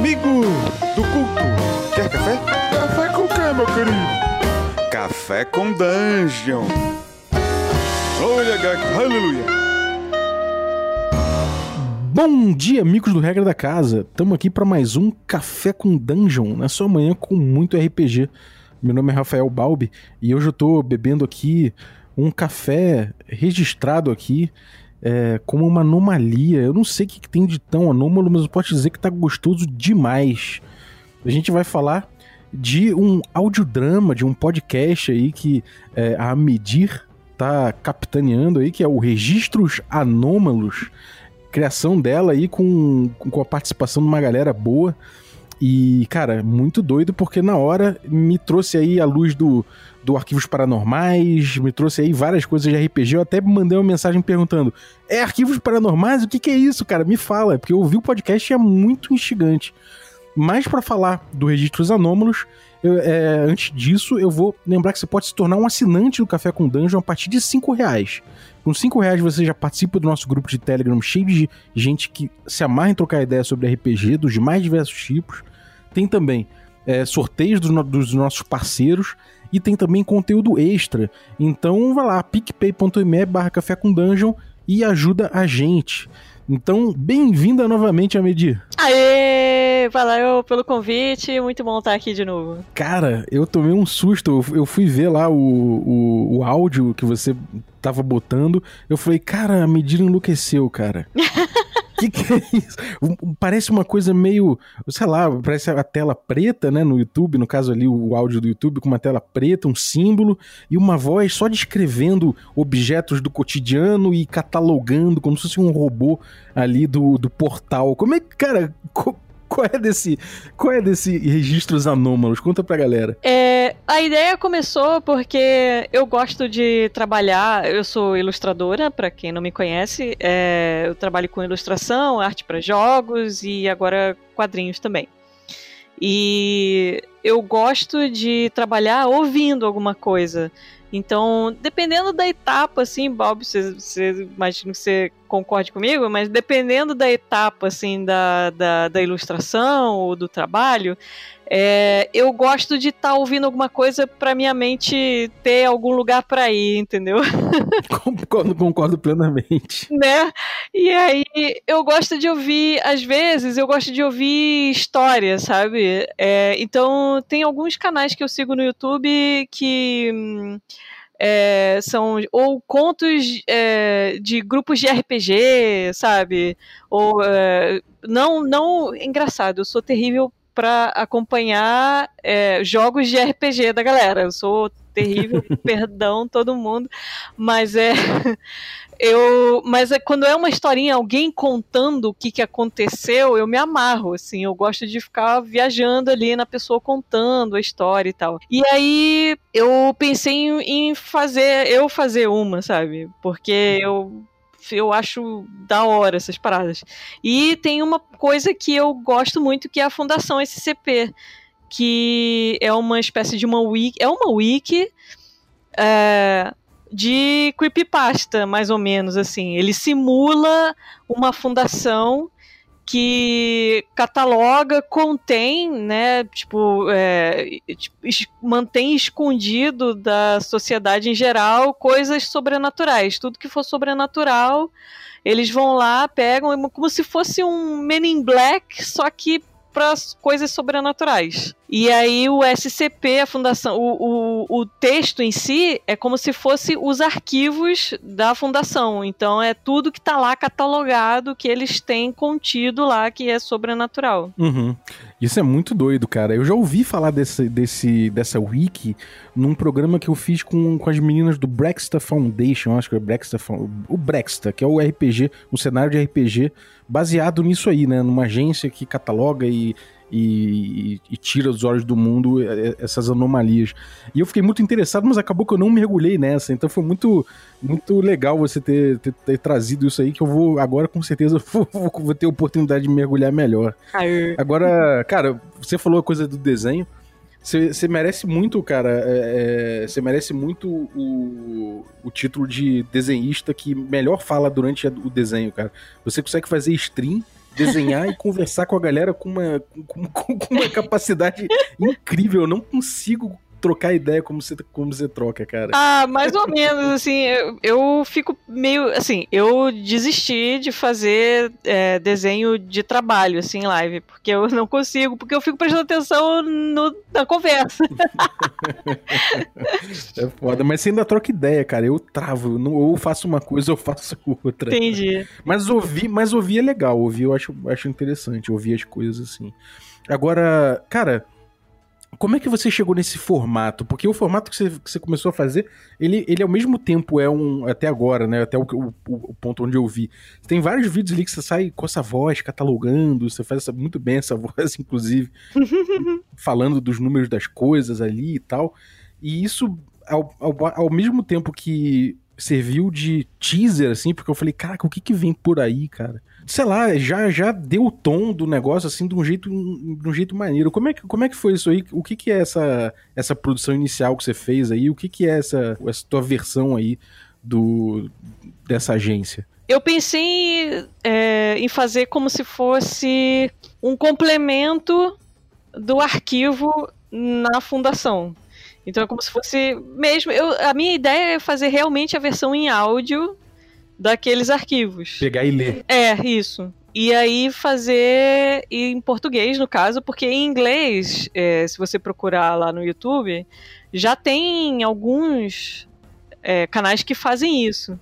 Amigo do culto, quer café? Café com quê, meu querido? Café com Dungeon. Olha, aleluia. Bom dia, amigos do Regra da Casa. Estamos aqui para mais um Café com Dungeon, na sua manhã com muito RPG. Meu nome é Rafael Balbi e hoje eu tô bebendo aqui um café registrado aqui é, como uma anomalia. Eu não sei o que, que tem de tão anômalo, mas eu posso dizer que tá gostoso demais. A gente vai falar de um audiodrama, de um podcast aí que é, a Medir tá capitaneando aí, que é o Registros Anômalos, criação dela aí com, com a participação de uma galera boa. E, cara, muito doido, porque na hora me trouxe aí a luz do, do Arquivos Paranormais, me trouxe aí várias coisas de RPG. Eu até mandei uma mensagem perguntando: é Arquivos Paranormais? O que, que é isso, cara? Me fala, porque eu ouvi o podcast e é muito instigante. Mas para falar do Registros Anômalos, eu, é, antes disso, eu vou lembrar que você pode se tornar um assinante do Café com Dungeon a partir de 5 reais. Com 5 reais você já participa do nosso grupo de Telegram cheio de gente que se amarra em trocar ideia sobre RPG dos mais diversos tipos. Tem também é, sorteios do, dos nossos parceiros e tem também conteúdo extra. Então vai lá, picpay.me barra café com dungeon e ajuda a gente. Então, bem-vinda novamente a Medir. Aê! Valeu pelo convite, muito bom estar aqui de novo. Cara, eu tomei um susto, eu fui ver lá o, o, o áudio que você tava botando, eu falei, cara, a Medir enlouqueceu, cara. que, que é isso? Parece uma coisa meio, sei lá, parece a tela preta, né, no YouTube, no caso ali o áudio do YouTube com uma tela preta, um símbolo e uma voz só descrevendo objetos do cotidiano e catalogando como se fosse um robô ali do, do portal. Como é que, cara, qual é desse, qual é desse registros anômalos? Conta pra galera. É, a ideia começou porque eu gosto de trabalhar, eu sou ilustradora, para quem não me conhece, é, eu trabalho com ilustração, arte para jogos e agora quadrinhos também. E eu gosto de trabalhar ouvindo alguma coisa. Então, dependendo da etapa, assim, Bob, você, você imagino que você concorde comigo, mas dependendo da etapa, assim, da, da, da ilustração ou do trabalho, é, eu gosto de estar tá ouvindo alguma coisa para minha mente ter algum lugar para ir, entendeu? Concordo, concordo plenamente. Né? E aí eu gosto de ouvir, às vezes, eu gosto de ouvir história, sabe? É, então tem alguns canais que eu sigo no YouTube que. É, são ou contos é, de grupos de RPG, sabe? Ou é, não, não engraçado. Eu sou terrível para acompanhar é, jogos de RPG da galera. Eu sou terrível, perdão todo mundo, mas é eu, mas é, quando é uma historinha, alguém contando o que, que aconteceu, eu me amarro, assim, eu gosto de ficar viajando ali na pessoa contando a história e tal. E aí eu pensei em, em fazer, eu fazer uma, sabe? Porque eu eu acho da hora essas paradas. E tem uma coisa que eu gosto muito que é a Fundação SCP, que é uma espécie de uma wiki, é uma wiki é, de creepypasta, mais ou menos assim. Ele simula uma fundação que cataloga, contém, né, tipo, é, mantém escondido da sociedade em geral coisas sobrenaturais. Tudo que for sobrenatural, eles vão lá, pegam, como se fosse um Men in Black, só que para coisas sobrenaturais. E aí o SCP, a fundação, o, o, o texto em si é como se fosse os arquivos da fundação. Então é tudo que está lá catalogado que eles têm contido lá que é sobrenatural. Uhum. Isso é muito doido, cara. Eu já ouvi falar desse, desse, dessa wiki num programa que eu fiz com, com as meninas do Brexta Foundation, acho que é o Brexta, o Brexta, que é o RPG, o cenário de RPG baseado nisso aí, né? Numa agência que cataloga e e, e, tira dos olhos do mundo essas anomalias. E eu fiquei muito interessado, mas acabou que eu não mergulhei nessa. Então foi muito, muito legal você ter, ter, ter trazido isso aí, que eu vou agora com certeza vou, vou ter oportunidade de mergulhar melhor. Aê. Agora, cara, você falou a coisa do desenho. Você merece muito, cara. Você é, é merece muito o, o título de desenhista que melhor fala durante o desenho, cara. Você consegue fazer stream desenhar e conversar com a galera com uma, com, com, uma capacidade incrível. Eu não consigo trocar ideia como você, como você troca, cara. Ah, mais ou menos, assim, eu, eu fico meio, assim, eu desisti de fazer é, desenho de trabalho, assim, em live, porque eu não consigo, porque eu fico prestando atenção no, na conversa. é foda, mas você ainda troca ideia, cara, eu travo, não, ou faço uma coisa ou faço outra. Entendi. Mas ouvir, mas ouvir é legal, ouvir eu acho, acho interessante, ouvir as coisas assim. Agora, cara, como é que você chegou nesse formato? Porque o formato que você, que você começou a fazer, ele, ele ao mesmo tempo é um. Até agora, né? Até o, o, o ponto onde eu vi. Tem vários vídeos ali que você sai com essa voz, catalogando, você faz essa, muito bem essa voz, inclusive, falando dos números das coisas ali e tal. E isso, ao, ao, ao mesmo tempo que serviu de teaser, assim, porque eu falei, caraca, o que que vem por aí, cara? Sei lá, já, já deu o tom do negócio assim de um jeito, de um jeito maneiro. Como é que, como é que foi isso aí? O que, que é essa, essa produção inicial que você fez aí? O que, que é essa, essa tua versão aí do, dessa agência? Eu pensei é, em fazer como se fosse um complemento do arquivo na fundação. Então é como se fosse mesmo. Eu, a minha ideia é fazer realmente a versão em áudio daqueles arquivos. Pegar e ler. É, isso. E aí fazer em português, no caso, porque em inglês, é, se você procurar lá no YouTube, já tem alguns é, canais que fazem isso.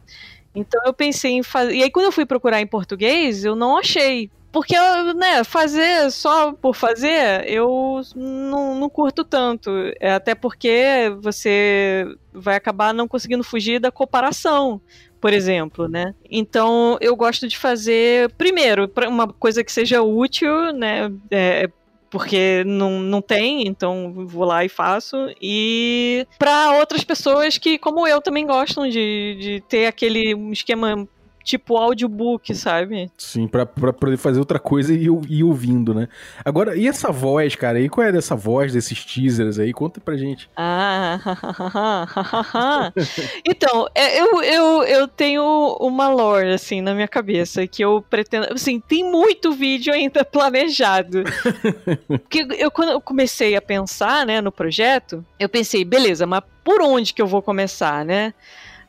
Então eu pensei em fazer. E aí, quando eu fui procurar em português, eu não achei. Porque, né, fazer só por fazer, eu não, não curto tanto. É, até porque você vai acabar não conseguindo fugir da comparação por exemplo, né? Então eu gosto de fazer primeiro uma coisa que seja útil, né? É, porque não, não tem, então vou lá e faço. E para outras pessoas que, como eu, também gostam de, de ter aquele esquema tipo audiobook, sabe? Sim, pra, pra poder fazer outra coisa e ir ouvindo, né? Agora, e essa voz, cara? E qual é dessa voz, desses teasers aí? Conta pra gente. Ah, então, é, eu, eu, eu tenho uma lore, assim, na minha cabeça, que eu pretendo... Assim, tem muito vídeo ainda planejado. Porque eu, quando eu comecei a pensar, né, no projeto, eu pensei, beleza, mas por onde que eu vou começar, né?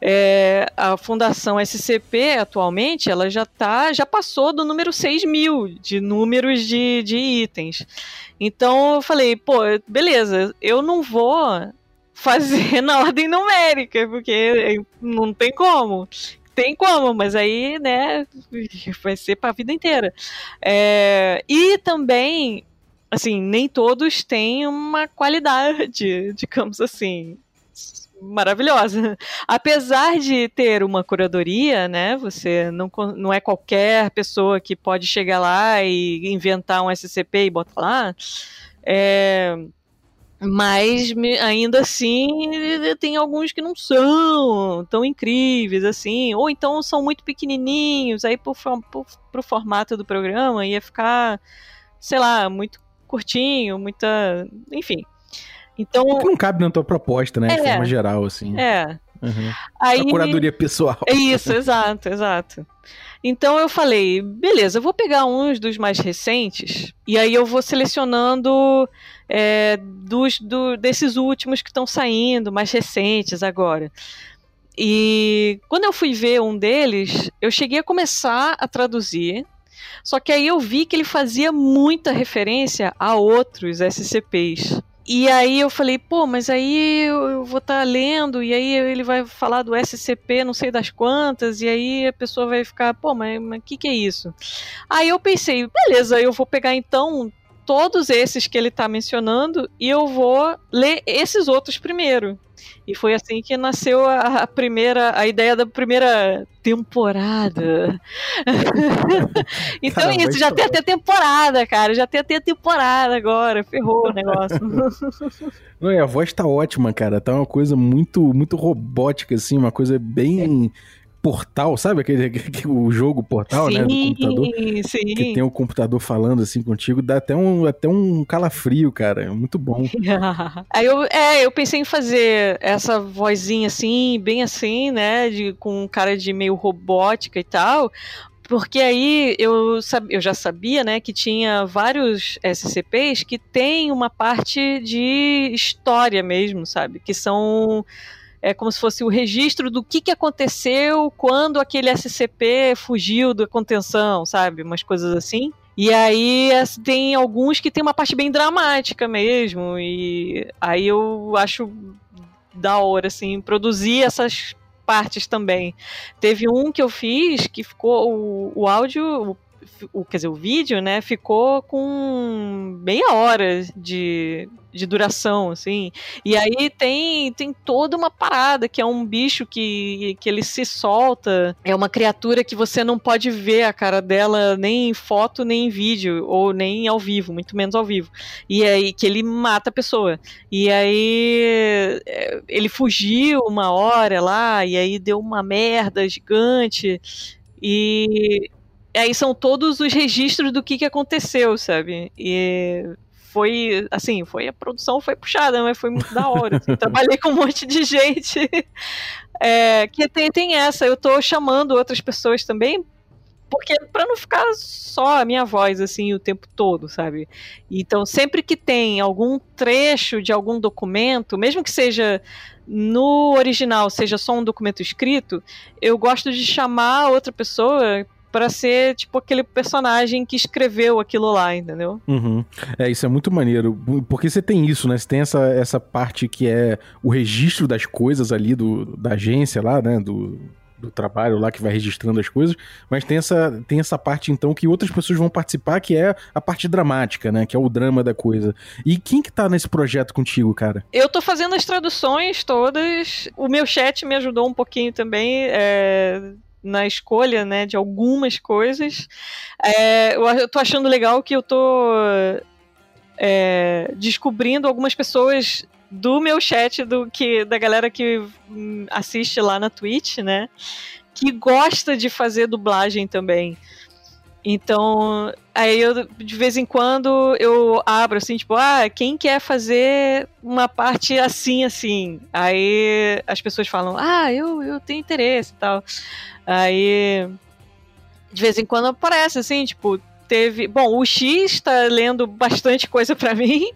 É, a Fundação SCP atualmente ela já tá, já passou do número 6 mil de números de, de itens. Então eu falei, pô, beleza, eu não vou fazer na ordem numérica, porque não tem como. Tem como, mas aí, né, vai ser para a vida inteira. É, e também, assim, nem todos têm uma qualidade, digamos assim maravilhosa. Apesar de ter uma curadoria, né? Você não, não é qualquer pessoa que pode chegar lá e inventar um SCP e botar lá. É, mas ainda assim tem alguns que não são tão incríveis assim, ou então são muito pequenininhos, aí pro, pro, pro formato do programa ia ficar, sei lá, muito curtinho, muita, enfim. Então, que não cabe na tua proposta, né? É, de forma geral, assim. É. Uhum. Aí, a curadoria pessoal. É isso, exato, exato. Então eu falei, beleza, eu vou pegar uns dos mais recentes e aí eu vou selecionando é, dos, do, desses últimos que estão saindo, mais recentes agora. E quando eu fui ver um deles, eu cheguei a começar a traduzir, só que aí eu vi que ele fazia muita referência a outros SCPs. E aí eu falei, pô, mas aí eu vou estar tá lendo, e aí ele vai falar do SCP não sei das quantas, e aí a pessoa vai ficar, pô, mas o que, que é isso? Aí eu pensei, beleza, eu vou pegar então todos esses que ele está mencionando e eu vou ler esses outros primeiro. E foi assim que nasceu a, a primeira, a ideia da primeira temporada. então é isso, já tem até temporada, cara. Já tem até temporada agora. Ferrou o negócio. Não, e a voz tá ótima, cara. Tá uma coisa muito, muito robótica, assim, uma coisa bem. Portal, sabe aquele, o jogo Portal, sim, né, do computador? Sim. Que tem o computador falando assim contigo, dá até um, até um calafrio, cara, é muito bom. Aí eu, é, eu pensei em fazer essa vozinha assim, bem assim, né, de, com um cara de meio robótica e tal, porque aí eu, eu já sabia, né, que tinha vários SCPs que tem uma parte de história mesmo, sabe? Que são é como se fosse o registro do que, que aconteceu quando aquele SCP fugiu da contenção, sabe? Umas coisas assim. E aí tem alguns que tem uma parte bem dramática mesmo. E aí eu acho da hora, assim, produzir essas partes também. Teve um que eu fiz que ficou o, o áudio, o, quer dizer, o vídeo, né, ficou com meia hora de, de duração, assim. E aí tem, tem toda uma parada, que é um bicho que, que ele se solta. É uma criatura que você não pode ver a cara dela nem em foto, nem em vídeo, ou nem ao vivo, muito menos ao vivo. E aí que ele mata a pessoa. E aí é, ele fugiu uma hora lá, e aí deu uma merda gigante. E aí são todos os registros do que, que aconteceu, sabe? E foi, assim, foi a produção foi puxada, mas foi muito da hora. Assim, trabalhei com um monte de gente. É, que tem, tem essa, eu tô chamando outras pessoas também, porque para não ficar só a minha voz assim o tempo todo, sabe? Então, sempre que tem algum trecho de algum documento, mesmo que seja no original, seja só um documento escrito, eu gosto de chamar outra pessoa para ser tipo aquele personagem que escreveu aquilo lá, entendeu? Uhum. É, isso é muito maneiro, porque você tem isso, né? Você tem essa, essa parte que é o registro das coisas ali do, da agência lá, né? Do, do trabalho lá que vai registrando as coisas, mas tem essa, tem essa parte então que outras pessoas vão participar, que é a parte dramática, né? Que é o drama da coisa. E quem que tá nesse projeto contigo, cara? Eu tô fazendo as traduções todas. O meu chat me ajudou um pouquinho também. É na escolha, né, de algumas coisas. É, eu tô achando legal que eu tô é, descobrindo algumas pessoas do meu chat, do que da galera que hum, assiste lá na Twitch, né, que gosta de fazer dublagem também. Então, aí eu, de vez em quando, eu abro assim, tipo, ah, quem quer fazer uma parte assim, assim? Aí as pessoas falam, ah, eu, eu tenho interesse e tal. Aí, de vez em quando aparece, assim, tipo, teve. Bom, o X tá lendo bastante coisa para mim,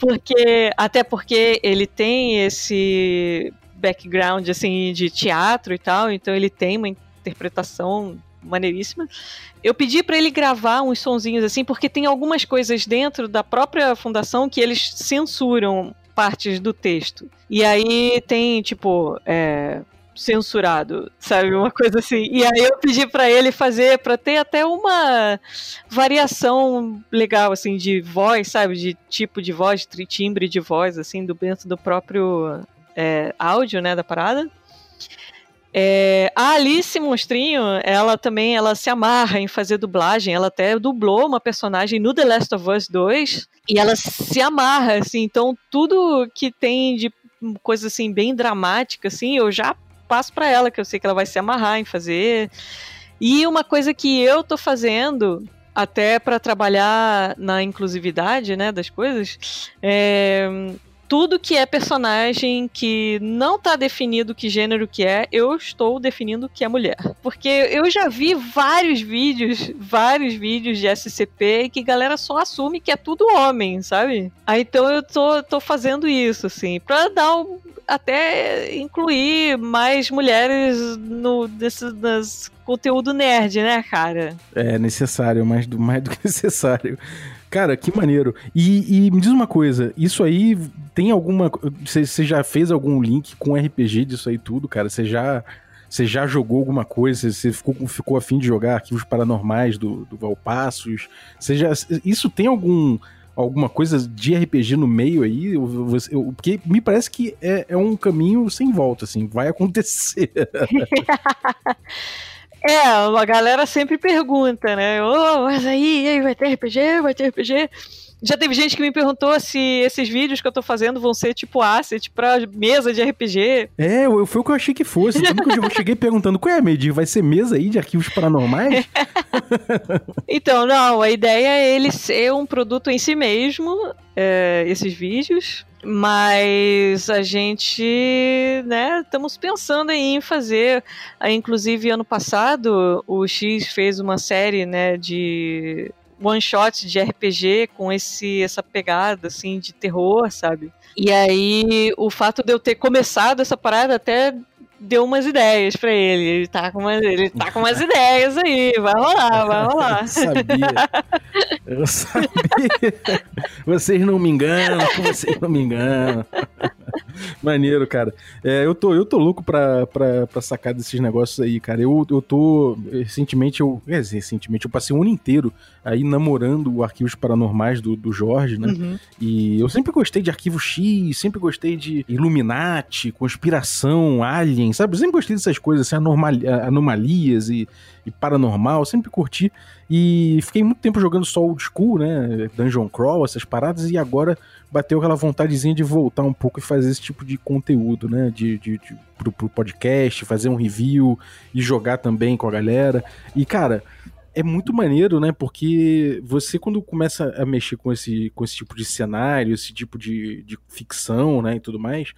porque. Até porque ele tem esse background, assim, de teatro e tal, então ele tem uma interpretação maneiríssima. Eu pedi para ele gravar uns sonzinhos assim, porque tem algumas coisas dentro da própria fundação que eles censuram partes do texto. E aí tem, tipo, é, censurado, sabe? Uma coisa assim. E aí eu pedi para ele fazer para ter até uma variação legal assim de voz, sabe? De tipo de voz, de timbre de voz assim do dentro do próprio é, áudio, né, da parada. É, a Alice Monstrinho, ela também ela se amarra em fazer dublagem. Ela até dublou uma personagem no The Last of Us 2 e ela se amarra, assim. Então, tudo que tem de coisa assim bem dramática, assim, eu já passo para ela, que eu sei que ela vai se amarrar em fazer. E uma coisa que eu tô fazendo até para trabalhar na inclusividade, né, das coisas, é, tudo que é personagem que não tá definido que gênero que é, eu estou definindo que é mulher. Porque eu já vi vários vídeos, vários vídeos de SCP que galera só assume que é tudo homem, sabe? Aí então eu tô, tô fazendo isso, assim, pra dar um, até incluir mais mulheres no nesse, nas conteúdo nerd, né, cara? É necessário, mais do, mais do que necessário. Cara, que maneiro. E, e, me diz uma coisa, isso aí tem alguma. Você já fez algum link com RPG disso aí tudo, cara? Você já. Você já jogou alguma coisa? Você ficou, ficou afim de jogar arquivos paranormais do, do Valpassos? Você já, isso tem algum alguma coisa de RPG no meio aí? Você, eu, porque me parece que é, é um caminho sem volta, assim, vai acontecer. É, a galera sempre pergunta, né? Oh, mas aí, aí vai ter RPG? Vai ter RPG? Já teve gente que me perguntou se esses vídeos que eu tô fazendo vão ser tipo asset pra mesa de RPG. É, foi o que eu achei que fosse. Tanto que eu cheguei perguntando, qual é, Medir? Vai ser mesa aí de arquivos paranormais? então, não, a ideia é ele ser um produto em si mesmo, é, esses vídeos. Mas a gente, né, estamos pensando em fazer. Inclusive, ano passado, o X fez uma série, né, de one shot de RPG com esse essa pegada assim de terror, sabe? E aí o fato de eu ter começado essa parada até deu umas ideias para ele. Ele tá com umas, ele tá com umas ideias aí. Vai rolar, vai rolar. Eu sabia. Eu sabia. Vocês não me enganam, vocês não me enganam. Maneiro, cara. É, eu, tô, eu tô louco pra, pra, pra sacar desses negócios aí, cara. Eu, eu tô. Recentemente, eu. Dizer, recentemente, eu passei um ano inteiro aí namorando arquivos paranormais do, do Jorge, né? Uhum. E eu sempre gostei de arquivo X, sempre gostei de Illuminati, conspiração, Alien, sabe? Eu sempre gostei dessas coisas, assim, anomalias e, e paranormal, sempre curti. E fiquei muito tempo jogando só old school, né? Dungeon Crawl, essas paradas, e agora bateu aquela vontadezinha de voltar um pouco e fazer esse tipo de conteúdo, né? De, de, de pro, pro podcast, fazer um review e jogar também com a galera. E, cara, é muito maneiro, né? Porque você, quando começa a mexer com esse, com esse tipo de cenário, esse tipo de, de ficção, né? E tudo mais,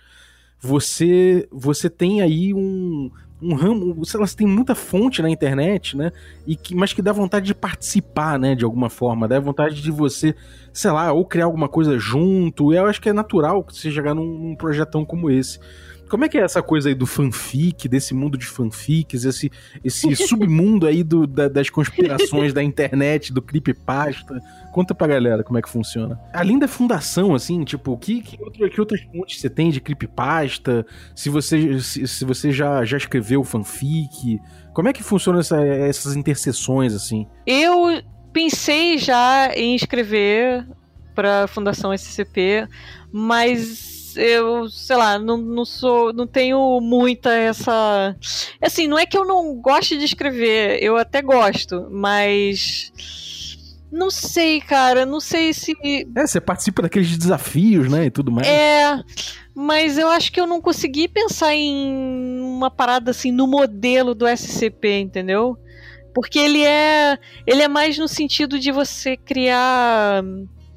você, você tem aí um, um ramo, você tem muita fonte na internet, né? E que, mas que dá vontade de participar, né? De alguma forma, dá vontade de você, sei lá, ou criar alguma coisa junto. E eu acho que é natural você chegar num, num projetão como esse. Como é que é essa coisa aí do fanfic, desse mundo de fanfics, esse, esse submundo aí do, da, das conspirações da internet, do creepypasta? Conta pra galera como é que funciona. Além da fundação, assim, tipo, que, que, outro, que outras fontes você tem de creepypasta? Se você, se, se, você já, já escreveu fanfic? Como é que funciona essa, essas interseções, assim? Eu pensei já em escrever pra Fundação SCP, mas eu, sei lá, não, não sou, não tenho muita essa, assim, não é que eu não goste de escrever, eu até gosto, mas não sei, cara, não sei se É, você participa daqueles desafios, né, e tudo mais. É, mas eu acho que eu não consegui pensar em uma parada assim no modelo do SCP, entendeu? Porque ele é, ele é mais no sentido de você criar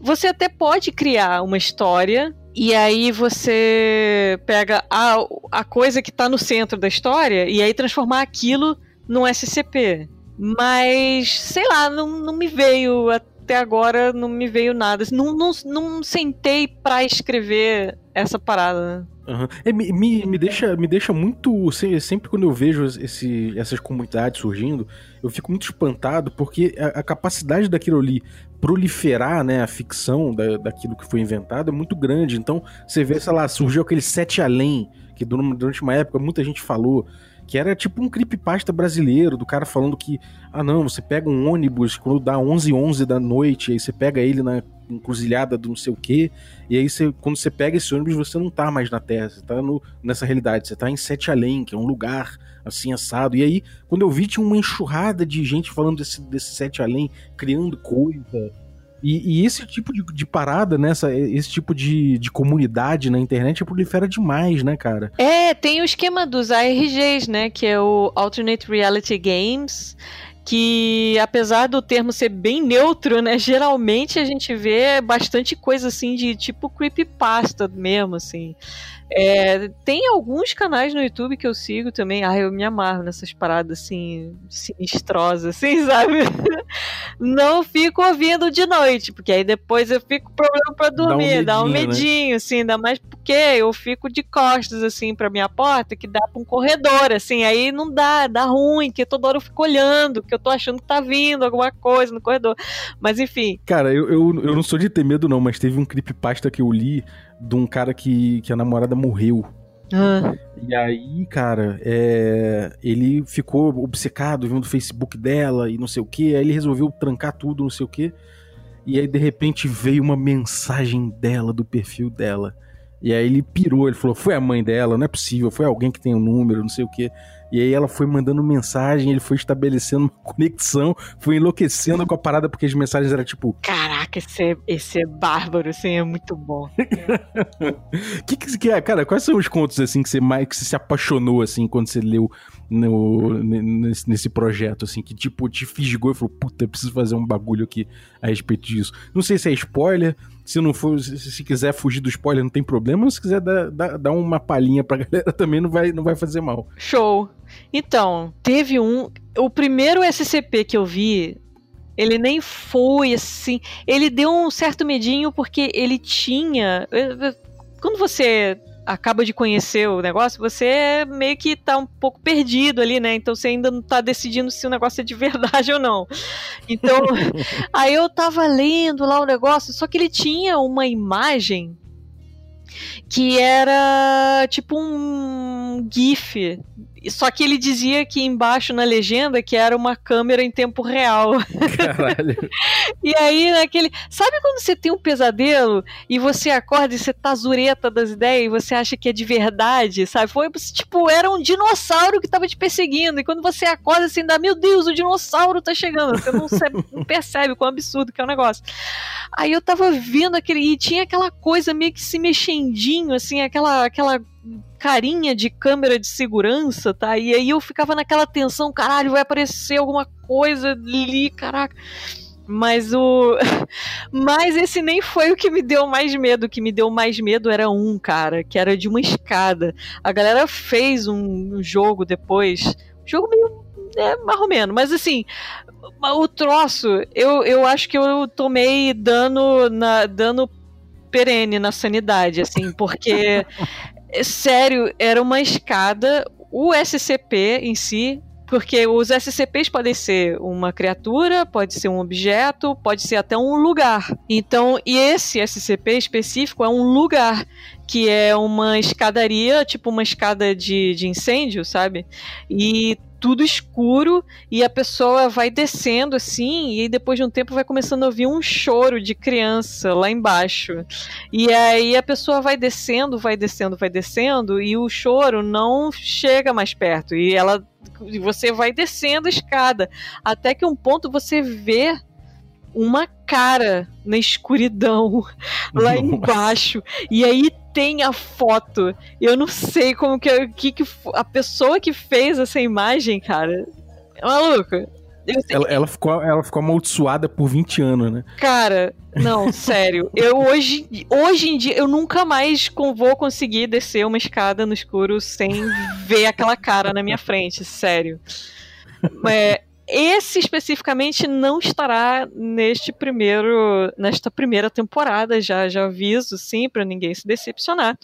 você até pode criar uma história e aí você pega a, a coisa que está no centro da história e aí transformar aquilo num SCP. Mas, sei lá, não, não me veio até agora, não me veio nada. Não, não, não sentei para escrever essa parada. Uhum. É, me, me, me, deixa, me deixa muito. Sempre quando eu vejo esse, essas comunidades surgindo, eu fico muito espantado porque a, a capacidade daquilo ali proliferar né, a ficção da, daquilo que foi inventado é muito grande. Então, você vê, sei lá, surgiu aquele Sete Além, que durante uma época muita gente falou que era tipo um creepypasta brasileiro, do cara falando que, ah não, você pega um ônibus quando dá 11 11 da noite, aí você pega ele na encruzilhada do não sei o quê, e aí você, quando você pega esse ônibus, você não tá mais na Terra, você tá no, nessa realidade, você tá em Sete Além, que é um lugar assim assado. E aí, quando eu vi, tinha uma enxurrada de gente falando desse, desse Sete Além, criando coisa, e, e, esse tipo de, de parada, né? Essa, esse tipo de, de comunidade na internet prolifera demais, né, cara? É, tem o esquema dos ARGs, né? Que é o Alternate Reality Games que apesar do termo ser bem neutro, né, geralmente a gente vê bastante coisa assim de tipo creepypasta mesmo, assim. É, tem alguns canais no YouTube que eu sigo também. Ah, eu me amarro nessas paradas assim, sinistrosas, assim, sabe? Não fico ouvindo de noite, porque aí depois eu fico com problema pra dormir, dá um medinho, dá um medinho né? assim, ainda mais porque eu fico de costas, assim, pra minha porta, que dá pra um corredor, assim, aí não dá, dá ruim, que toda hora eu fico olhando, que eu tô achando que tá vindo alguma coisa no corredor. Mas enfim. Cara, eu, eu, eu não sou de ter medo, não, mas teve um creepypasta que eu li de um cara que, que a namorada morreu. Ah. E aí, cara, é, ele ficou obcecado vendo o Facebook dela e não sei o que. Aí ele resolveu trancar tudo, não sei o que. E aí, de repente, veio uma mensagem dela, do perfil dela. E aí ele pirou, ele falou: foi a mãe dela, não é possível, foi alguém que tem o um número, não sei o que. E aí ela foi mandando mensagem, ele foi estabelecendo uma conexão, foi enlouquecendo com a parada, porque as mensagens eram tipo. Caraca, esse é, esse é bárbaro, assim, é muito bom. que que, que é, cara, quais são os contos assim que você mais que você se apaixonou assim quando você leu no, nesse, nesse projeto, assim, que tipo te fisgou e falou, puta, preciso fazer um bagulho aqui a respeito disso. Não sei se é spoiler, se não for, se, se quiser fugir do spoiler, não tem problema, se quiser dar, dar, dar uma palhinha pra galera também não vai, não vai fazer mal. Show. Então, teve um. O primeiro SCP que eu vi, ele nem foi assim. Ele deu um certo medinho porque ele tinha. Quando você acaba de conhecer o negócio, você meio que tá um pouco perdido ali, né? Então você ainda não tá decidindo se o negócio é de verdade ou não. Então, aí eu tava lendo lá o negócio, só que ele tinha uma imagem que era tipo um GIF só que ele dizia que embaixo na legenda que era uma câmera em tempo real. Caralho. e aí, naquele. Sabe quando você tem um pesadelo e você acorda e você tá zureta das ideias e você acha que é de verdade, sabe? Foi tipo, era um dinossauro que tava te perseguindo. E quando você acorda assim, dá, meu Deus, o dinossauro tá chegando. Você não, não percebe quão absurdo que é o negócio. Aí eu tava vendo aquele. E tinha aquela coisa meio que se mexendinho, assim, aquela, aquela carinha de câmera de segurança, tá? E aí eu ficava naquela tensão, caralho, vai aparecer alguma coisa ali, caraca. Mas o. Mas esse nem foi o que me deu mais medo. O que me deu mais medo era um, cara, que era de uma escada. A galera fez um jogo depois. Um jogo meio. É, ou menos. Mas assim, o troço, eu, eu acho que eu tomei dano na dano perene na sanidade, assim, porque sério, era uma escada, o SCP em si, porque os SCPs podem ser uma criatura, pode ser um objeto, pode ser até um lugar. Então, e esse SCP específico é um lugar, que é uma escadaria, tipo uma escada de, de incêndio, sabe? E tudo escuro e a pessoa vai descendo assim e depois de um tempo vai começando a ouvir um choro de criança lá embaixo. E aí a pessoa vai descendo, vai descendo, vai descendo e o choro não chega mais perto e ela você vai descendo a escada até que um ponto você vê uma cara na escuridão lá Nossa. embaixo. E aí tem a foto. Eu não sei como que, que, que a pessoa que fez essa imagem, cara. É maluco. Ela, ela, ficou, ela ficou amaldiçoada por 20 anos, né? Cara, não, sério. Eu hoje, hoje em dia, eu nunca mais vou conseguir descer uma escada no escuro sem ver aquela cara na minha frente, sério. É, esse especificamente não estará neste primeiro, nesta primeira temporada, já já aviso, sim, para ninguém se decepcionar.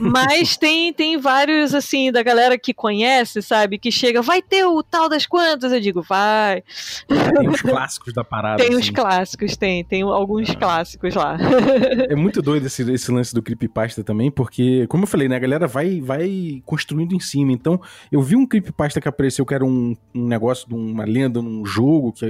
Mas tem tem vários assim da galera que conhece, sabe, que chega, vai ter o tal das quantas, eu digo, vai. Tem os clássicos da parada. Tem assim. os clássicos, tem, tem alguns ah. clássicos lá. É muito doido esse, esse lance do creepypasta também, porque como eu falei, né, a galera vai vai construindo em cima. Então, eu vi um creepypasta que apareceu que era um, um negócio de uma lenda num jogo, que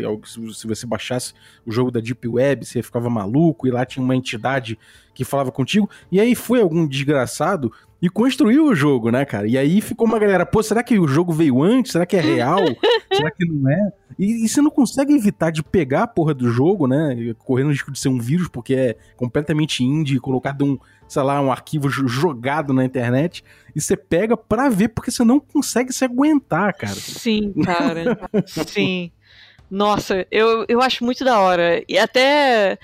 se você baixasse o jogo da Deep Web, você ficava maluco, e lá tinha uma entidade que falava contigo, e aí foi algum desgraçado e construiu o jogo, né, cara? E aí ficou uma galera, pô, será que o jogo veio antes? Será que é real? será que não é? E, e, você não consegue evitar de pegar a porra do jogo, né? Correndo o risco de ser um vírus, porque é completamente indie, colocado um, sei lá, um arquivo jogado na internet, e você pega pra ver, porque você não consegue se aguentar, cara. Sim, cara. Sim. Nossa, eu, eu acho muito da hora. E até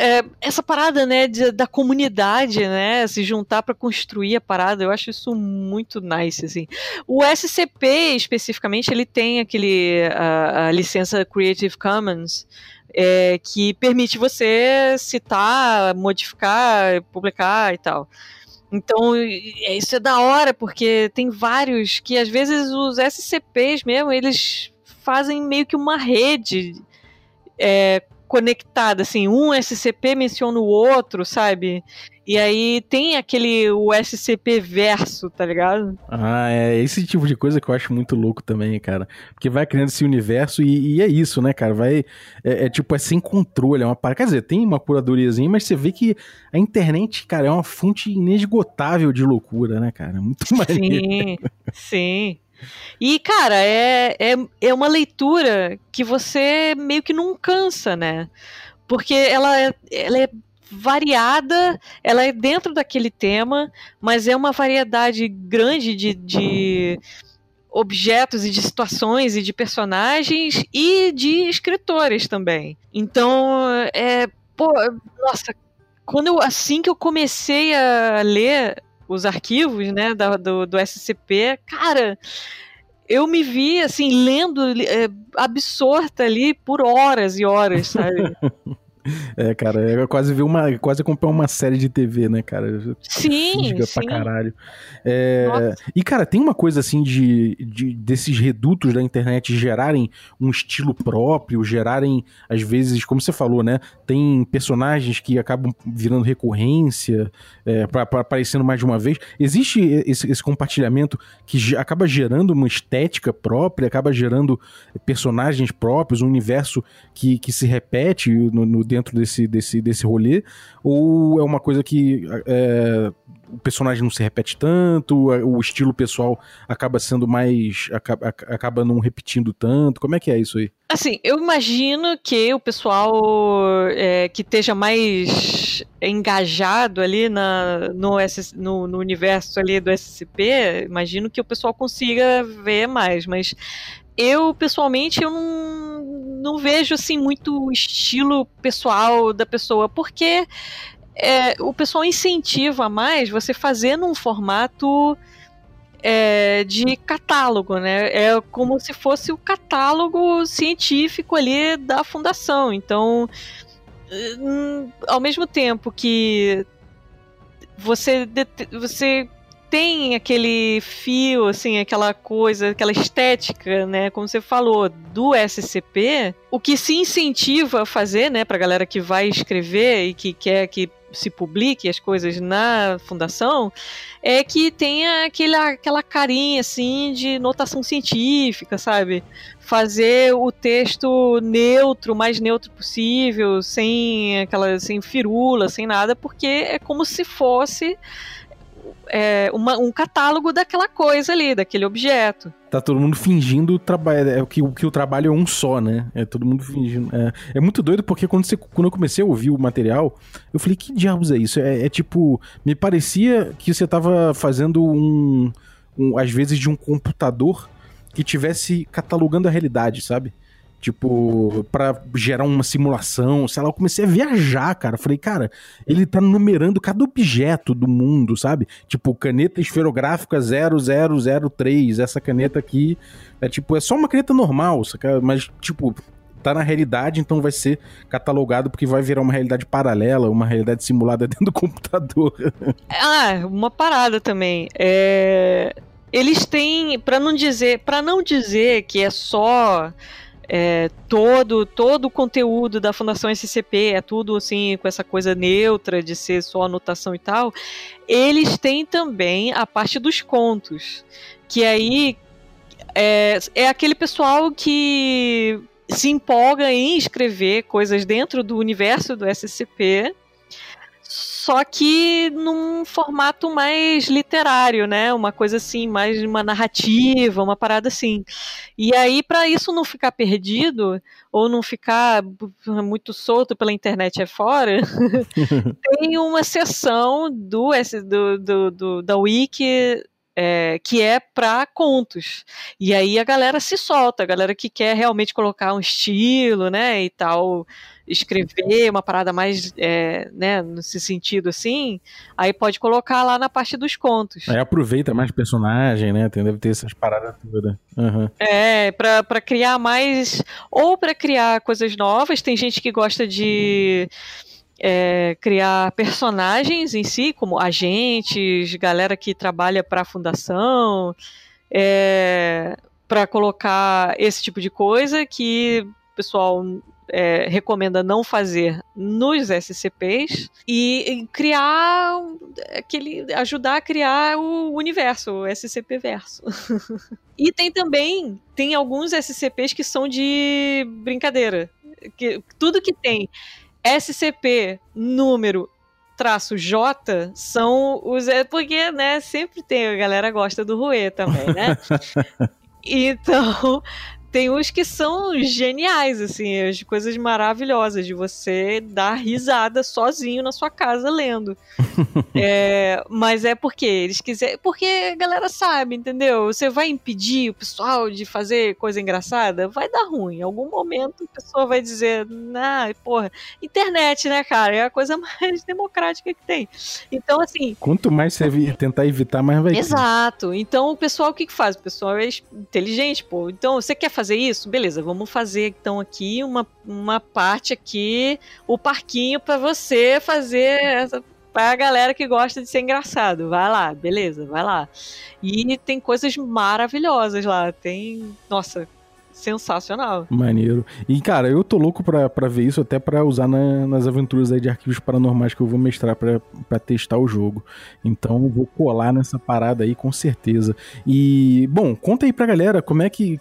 é, essa parada, né, de, da comunidade, né, se juntar para construir a parada, eu acho isso muito nice, assim. O SCP, especificamente, ele tem aquele, a, a licença Creative Commons, é, que permite você citar, modificar, publicar e tal. Então, isso é da hora, porque tem vários que, às vezes, os SCPs mesmo, eles fazem meio que uma rede é, conectada, assim, um SCP menciona o outro, sabe? E aí tem aquele o SCP verso, tá ligado? Ah, é esse tipo de coisa que eu acho muito louco também, cara. Porque vai criando esse universo e, e é isso, né, cara? Vai. É, é, tipo, é sem controle, é uma parada. Quer dizer, tem uma curadoriazinha, mas você vê que a internet, cara, é uma fonte inesgotável de loucura, né, cara? Muito maneiro. Sim, sim. E, cara, é, é, é uma leitura que você meio que não cansa, né? Porque ela é, ela é variada, ela é dentro daquele tema, mas é uma variedade grande de, de objetos e de situações e de personagens e de escritores também. Então, é. Pô, nossa, quando eu, assim que eu comecei a ler os arquivos, né, da, do, do SCP, cara, eu me vi, assim, lendo, é, absorta ali por horas e horas, sabe? É, cara, eu quase vi uma. Quase comprei uma série de TV, né, cara? Sim. sim. pra caralho. É, e, cara, tem uma coisa assim de, de desses redutos da internet gerarem um estilo próprio, gerarem, às vezes, como você falou, né? Tem personagens que acabam virando recorrência, é, pra, pra aparecendo mais de uma vez. Existe esse, esse compartilhamento que acaba gerando uma estética própria, acaba gerando personagens próprios, um universo que, que se repete no, no dentro desse, desse, desse rolê? Ou é uma coisa que é, o personagem não se repete tanto, o estilo pessoal acaba sendo mais. acaba, acaba não repetindo tanto? Como é que é isso aí? Assim, eu imagino que o pessoal é, que esteja mais engajado ali na, no, no, no, universo ali do SCP, imagino que o pessoal consiga ver mais, mas eu pessoalmente eu não, não vejo assim muito estilo pessoal da pessoa, porque é, o pessoal incentiva mais você fazer num formato é, de catálogo, né? É como se fosse o catálogo científico ali da fundação. Então, hum, ao mesmo tempo que você, você tem aquele fio, assim, aquela coisa, aquela estética, né, como você falou, do SCP, o que se incentiva a fazer, né, pra galera que vai escrever e que quer que se publique as coisas na fundação, é que tenha aquele, aquela carinha, assim, de notação científica, sabe? Fazer o texto neutro, mais neutro possível, sem aquela, sem firula, sem nada, porque é como se fosse é, uma, um catálogo daquela coisa ali, daquele objeto. Tá todo mundo fingindo trabalho, é, que, que o trabalho é um só, né? É todo mundo fingindo. É, é muito doido porque quando, você, quando eu comecei a ouvir o material, eu falei, que diabos é isso? É, é tipo, me parecia que você tava fazendo um, um, às vezes, de um computador que tivesse catalogando a realidade, sabe? Tipo, para gerar uma simulação, sei lá, eu comecei a viajar, cara. Falei, cara, ele tá numerando cada objeto do mundo, sabe? Tipo, caneta esferográfica 0003, essa caneta aqui é tipo, é só uma caneta normal, saca? mas tipo, tá na realidade, então vai ser catalogado porque vai virar uma realidade paralela, uma realidade simulada dentro do computador. ah, uma parada também. É... Eles têm, para não dizer, para não dizer que é só é, todo todo o conteúdo da Fundação SCP é tudo assim com essa coisa neutra de ser só anotação e tal. Eles têm também a parte dos contos, que aí é, é aquele pessoal que se empolga em escrever coisas dentro do universo do SCP só que num formato mais literário, né? Uma coisa assim, mais uma narrativa, uma parada assim. E aí, para isso não ficar perdido ou não ficar muito solto pela internet é fora, tem uma seção do, do, do, do da Wiki é, que é para contos. E aí a galera se solta, a galera que quer realmente colocar um estilo, né, e tal, escrever uma parada mais, é, né, nesse sentido assim, aí pode colocar lá na parte dos contos. Aí aproveita mais personagem, né, Tem, deve ter essas paradas todas. Uhum. É, para criar mais, ou para criar coisas novas, tem gente que gosta de é, criar personagens em si, como agentes, galera que trabalha para a fundação, é, para colocar esse tipo de coisa que o pessoal é, recomenda não fazer nos SCPs e, criar aquele ajudar a criar o universo, o SCP verso. e tem também tem alguns SCPs que são de brincadeira, que tudo que tem SCP número traço J são os. É porque, né, sempre tem, a galera gosta do Rue também, né? então, tem uns que são geniais, assim, as coisas maravilhosas de você dar risada sozinho na sua casa lendo. é, mas é porque eles quiserem. Porque a galera sabe, entendeu? Você vai impedir o pessoal de fazer coisa engraçada? Vai dar ruim. Em algum momento a pessoa vai dizer, ah, porra, internet, né, cara? É a coisa mais democrática que tem. Então, assim. Quanto mais você tentar evitar, mais vai Exato. Ter. Então, o pessoal, o que, que faz? O pessoal é inteligente, pô. Então, você quer fazer isso? Beleza, vamos fazer então aqui uma, uma parte aqui, o parquinho para você fazer essa para a galera que gosta de ser engraçado. Vai lá, beleza, vai lá. E tem coisas maravilhosas lá. Tem, nossa, sensacional. Maneiro. E, cara, eu tô louco pra, pra ver isso, até pra usar na, nas aventuras aí de arquivos paranormais que eu vou mestrar pra, pra testar o jogo. Então, vou colar nessa parada aí com certeza. E, bom, conta aí pra galera como é que.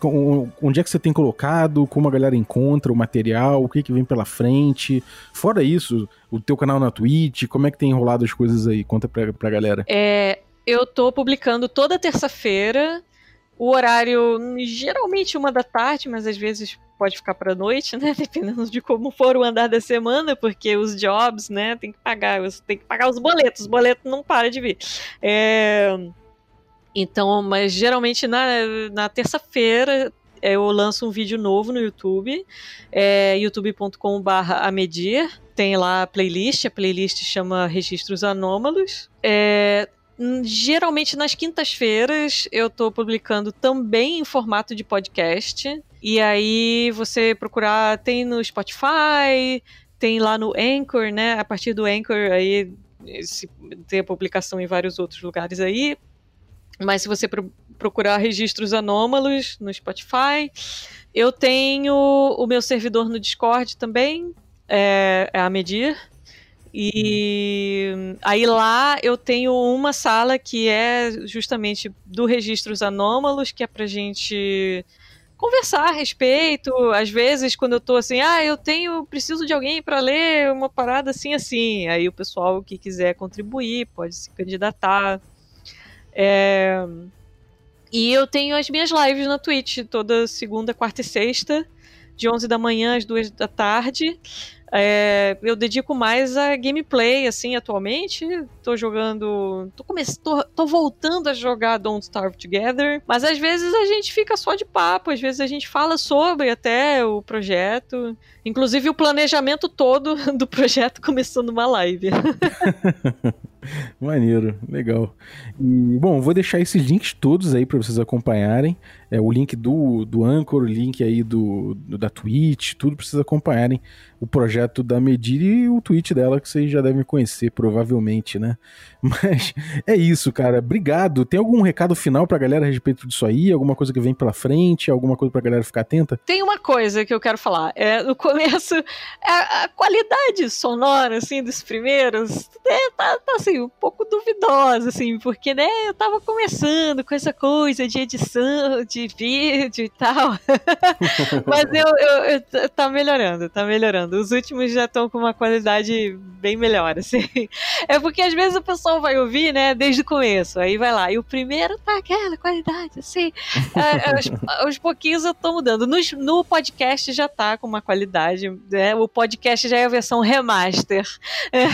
onde é que você tem colocado, como a galera encontra o material, o que que vem pela frente. Fora isso, o teu canal na Twitch, como é que tem enrolado as coisas aí? Conta pra, pra galera. É. Eu tô publicando toda terça-feira o horário, geralmente uma da tarde, mas às vezes pode ficar para noite, né? Dependendo de como for o andar da semana, porque os jobs, né, tem que pagar, tem que pagar os boletos, os boletos não param de vir. É... Então, mas geralmente na, na terça-feira eu lanço um vídeo novo no YouTube, é youtube.com.br a medir. Tem lá a playlist, a playlist chama Registros Anômalos. É, geralmente nas quintas-feiras eu tô publicando também em formato de podcast. E aí você procurar, tem no Spotify, tem lá no Anchor, né? A partir do Anchor aí tem a publicação em vários outros lugares aí. Mas se você pro procurar registros anômalos no Spotify, eu tenho o meu servidor no Discord também, é, é a Medir. E aí lá eu tenho uma sala que é justamente do registros anômalos, que é pra gente conversar a respeito. Às vezes, quando eu tô assim, ah, eu tenho, preciso de alguém para ler uma parada assim, assim. Aí o pessoal que quiser contribuir pode se candidatar. É... E eu tenho as minhas lives na Twitch, toda segunda, quarta e sexta, de 11 da manhã às 2 da tarde. É, eu dedico mais a gameplay, assim, atualmente. Tô jogando. Tô, come... tô, tô voltando a jogar Don't Starve Together. Mas às vezes a gente fica só de papo, às vezes a gente fala sobre até o projeto. Inclusive o planejamento todo do projeto começou numa live. Maneiro, legal. E, bom, vou deixar esses links todos aí para vocês acompanharem. É, o link do, do Anchor, o link aí do, do da Twitch, tudo vocês acompanharem o projeto da Medir e o tweet dela, que vocês já devem conhecer, provavelmente, né? Mas é isso, cara. Obrigado. Tem algum recado final pra galera a respeito disso aí? Alguma coisa que vem pela frente? Alguma coisa pra galera ficar atenta? Tem uma coisa que eu quero falar. É, no começo, a, a qualidade sonora, assim, dos primeiros, é, tá, tá, assim, um pouco duvidosa, assim, porque, né, eu tava começando com essa coisa de edição, de vídeo e tal. Mas eu, eu, eu, tá melhorando, tá melhorando. Os últimos já estão com uma qualidade bem melhor, assim. É porque às vezes o pessoal vai ouvir, né, desde o começo, aí vai lá, e o primeiro tá aquela qualidade, assim. É, aos, aos pouquinhos eu tô mudando. No, no podcast já tá com uma qualidade, né, o podcast já é a versão remaster, é,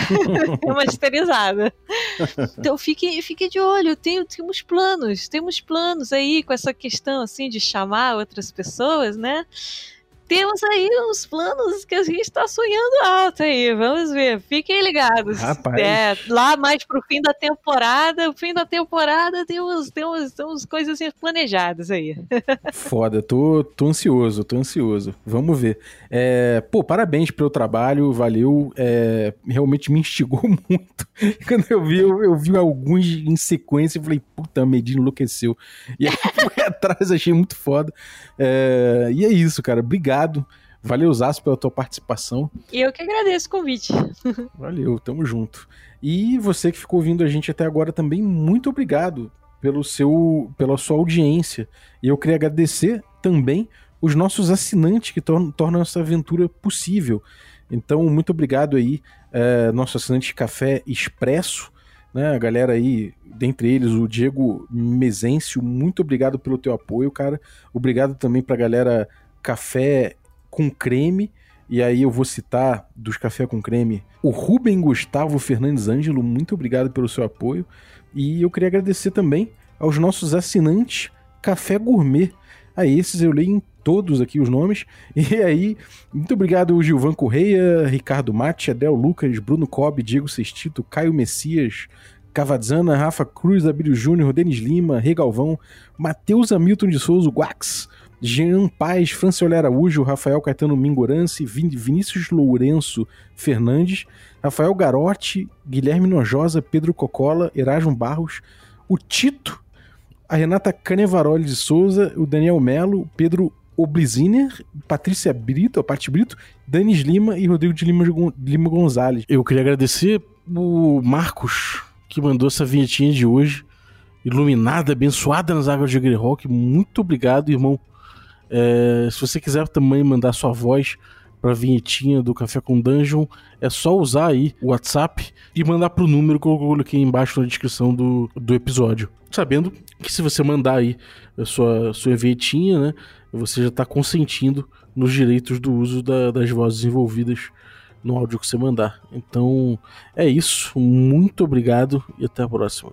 remasterizada. Então fique, fique de olho, tem, temos planos, temos planos aí com essa questão, assim, de chamar outras pessoas, né? Temos aí uns planos que a gente está sonhando alto aí. Vamos ver. Fiquem ligados. Rapaz. É, lá mais pro fim da temporada, o fim da temporada temos, temos, temos coisas planejadas aí. Foda, tô, tô ansioso, tô ansioso. Vamos ver. É, pô, parabéns pelo trabalho, valeu. É, realmente me instigou muito. Quando eu vi, eu, eu vi alguns em sequência e falei, puta, Medina enlouqueceu. E aí fui atrás, achei muito foda. É, e é isso, cara. Obrigado obrigado. Valeu, Zaço, pela tua participação. E eu que agradeço o convite. Valeu, tamo junto. E você que ficou ouvindo a gente até agora também, muito obrigado pelo seu, pela sua audiência. E eu queria agradecer também os nossos assinantes que tornam, tornam essa aventura possível. Então, muito obrigado aí é, nosso assinante Café Expresso, né? A galera aí, dentre eles, o Diego Mezencio, muito obrigado pelo teu apoio, cara. Obrigado também pra galera Café com Creme. E aí eu vou citar dos Café com Creme o Rubem Gustavo Fernandes Ângelo, muito obrigado pelo seu apoio. E eu queria agradecer também aos nossos assinantes Café Gourmet. A esses eu leio em todos aqui os nomes. E aí, muito obrigado Gilvan Correia, Ricardo Mate, Adel Lucas, Bruno Cobb, Diego Sestito, Caio Messias, Cavadzana, Rafa Cruz, Abílio Júnior, Denis Lima, Regalvão, Matheus Hamilton de Souza, Guax, Jean Paz, Franciola Araújo, Rafael Caetano Mingorance, Vin Vinícius Lourenço Fernandes, Rafael Garotti, Guilherme Nojosa, Pedro Cocola, Erasmo Barros, o Tito, a Renata Canevaroli de Souza, o Daniel Melo, Pedro Obliziner, Patrícia Brito, a Pati Brito, Danis Lima e Rodrigo de Lima, Lima Gonzalez. Eu queria agradecer o Marcos, que mandou essa vinhetinha de hoje, iluminada, abençoada nas águas de Greyhawk. Muito obrigado, irmão. É, se você quiser também mandar sua voz para a vinhetinha do Café com Dungeon, é só usar aí o WhatsApp e mandar pro número que eu coloquei embaixo na descrição do, do episódio. Sabendo que se você mandar aí a sua, sua vinhetinha, né, você já está consentindo nos direitos do uso da, das vozes envolvidas no áudio que você mandar. Então é isso, muito obrigado e até a próxima.